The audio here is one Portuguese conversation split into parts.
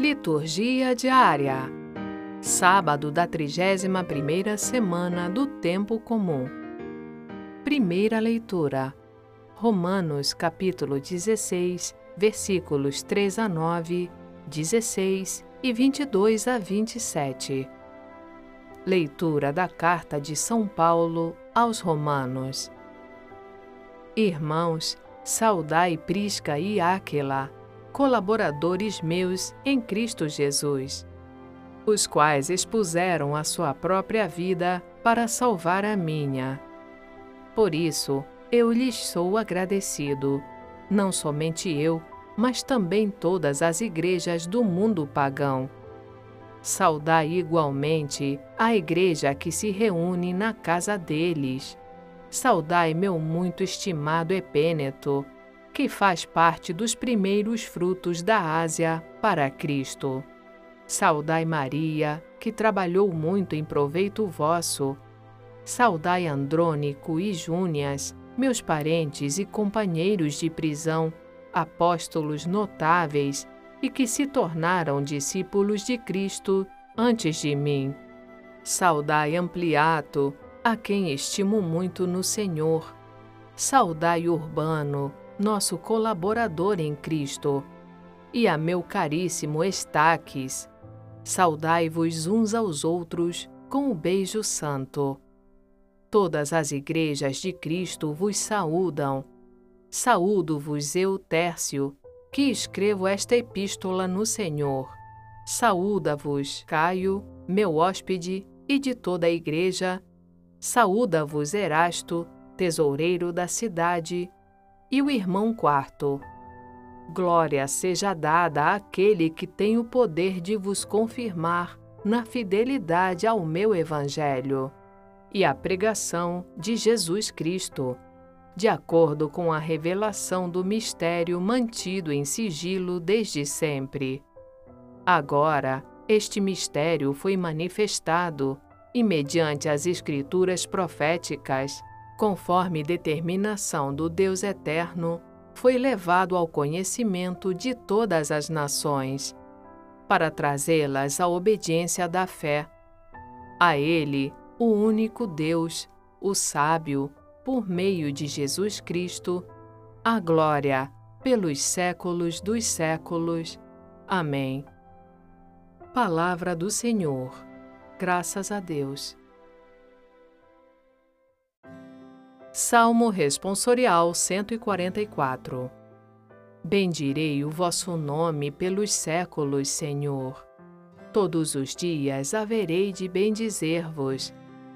Liturgia diária. Sábado da 31ª semana do tempo comum. Primeira leitura. Romanos capítulo 16, versículos 3 a 9, 16 e 22 a 27. Leitura da carta de São Paulo aos Romanos. Irmãos, saudai Prisca e Áquila colaboradores meus em Cristo Jesus, os quais expuseram a sua própria vida para salvar a minha. Por isso, eu lhes sou agradecido, não somente eu, mas também todas as igrejas do mundo pagão. Saudai igualmente a igreja que se reúne na casa deles. Saudai meu muito estimado Epêneto, que faz parte dos primeiros frutos da Ásia para Cristo. Saudai Maria, que trabalhou muito em proveito vosso. Saudai Andrônico e Júnias, meus parentes e companheiros de prisão, apóstolos notáveis e que se tornaram discípulos de Cristo antes de mim. Saudai Ampliato, a quem estimo muito no Senhor. Saudai Urbano, nosso colaborador em Cristo, e a meu caríssimo Estaques, saudai-vos uns aos outros com o beijo santo. Todas as igrejas de Cristo vos saúdam. Saúdo-vos eu, Tércio, que escrevo esta epístola no Senhor. Saúda-vos, Caio, meu hóspede, e de toda a igreja. Saúda-vos, Erasto, tesoureiro da cidade, e o irmão quarto. Glória seja dada àquele que tem o poder de vos confirmar na fidelidade ao meu Evangelho e à pregação de Jesus Cristo, de acordo com a revelação do mistério mantido em sigilo desde sempre. Agora, este mistério foi manifestado e, mediante as Escrituras proféticas, conforme determinação do Deus Eterno, foi levado ao conhecimento de todas as nações, para trazê-las à obediência da fé. A Ele, o único Deus, o sábio, por meio de Jesus Cristo, a glória pelos séculos dos séculos. Amém. Palavra do Senhor. Graças a Deus. Salmo Responsorial 144 Bendirei o vosso nome pelos séculos, Senhor. Todos os dias haverei de bendizer-vos,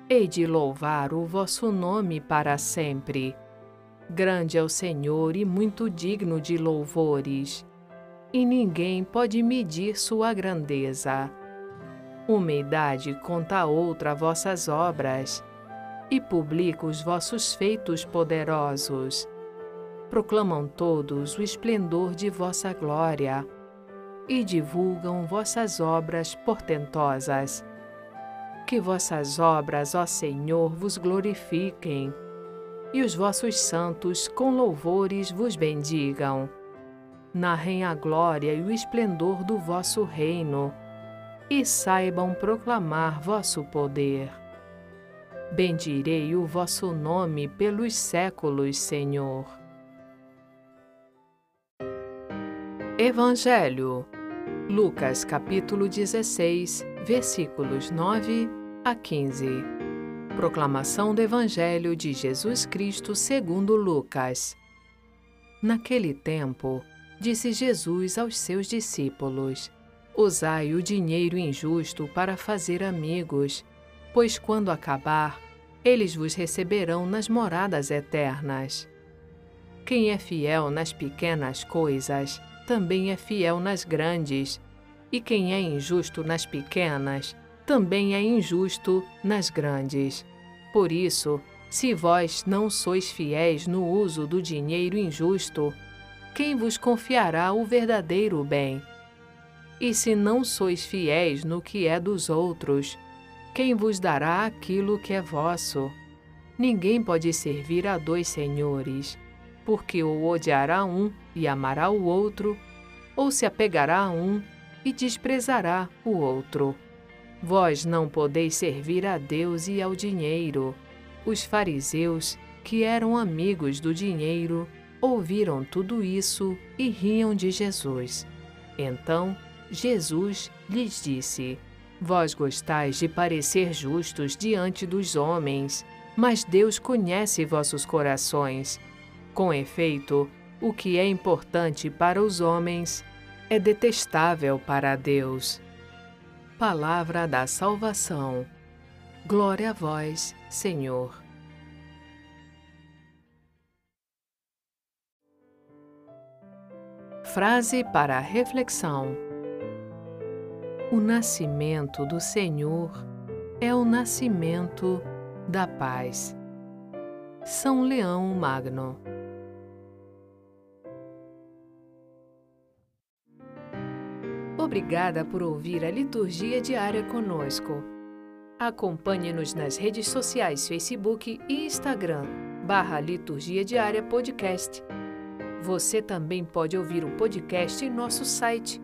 hei de louvar o vosso nome para sempre. Grande é o Senhor e muito digno de louvores, e ninguém pode medir sua grandeza. Uma idade conta a outra vossas obras, e publica os vossos feitos poderosos. Proclamam todos o esplendor de vossa glória e divulgam vossas obras portentosas. Que vossas obras, ó Senhor, vos glorifiquem e os vossos santos com louvores vos bendigam. Narrem a glória e o esplendor do vosso reino e saibam proclamar vosso poder. Bendirei o vosso nome pelos séculos, Senhor. Evangelho. Lucas capítulo 16, versículos 9 a 15. Proclamação do Evangelho de Jesus Cristo segundo Lucas. Naquele tempo, disse Jesus aos seus discípulos: Usai o dinheiro injusto para fazer amigos, pois quando acabar, eles vos receberão nas moradas eternas. Quem é fiel nas pequenas coisas, também é fiel nas grandes, e quem é injusto nas pequenas, também é injusto nas grandes. Por isso, se vós não sois fiéis no uso do dinheiro injusto, quem vos confiará o verdadeiro bem? E se não sois fiéis no que é dos outros, quem vos dará aquilo que é vosso? Ninguém pode servir a dois senhores, porque ou odiará um e amará o outro, ou se apegará a um e desprezará o outro. Vós não podeis servir a Deus e ao dinheiro. Os fariseus, que eram amigos do dinheiro, ouviram tudo isso e riam de Jesus. Então Jesus lhes disse: Vós gostais de parecer justos diante dos homens, mas Deus conhece vossos corações. Com efeito, o que é importante para os homens é detestável para Deus. Palavra da salvação. Glória a vós, Senhor. Frase para reflexão: O nascimento do Senhor é o nascimento da paz. São Leão Magno. Obrigada por ouvir a liturgia diária conosco. Acompanhe-nos nas redes sociais Facebook e Instagram, barra Liturgia Diária Podcast. Você também pode ouvir o podcast em nosso site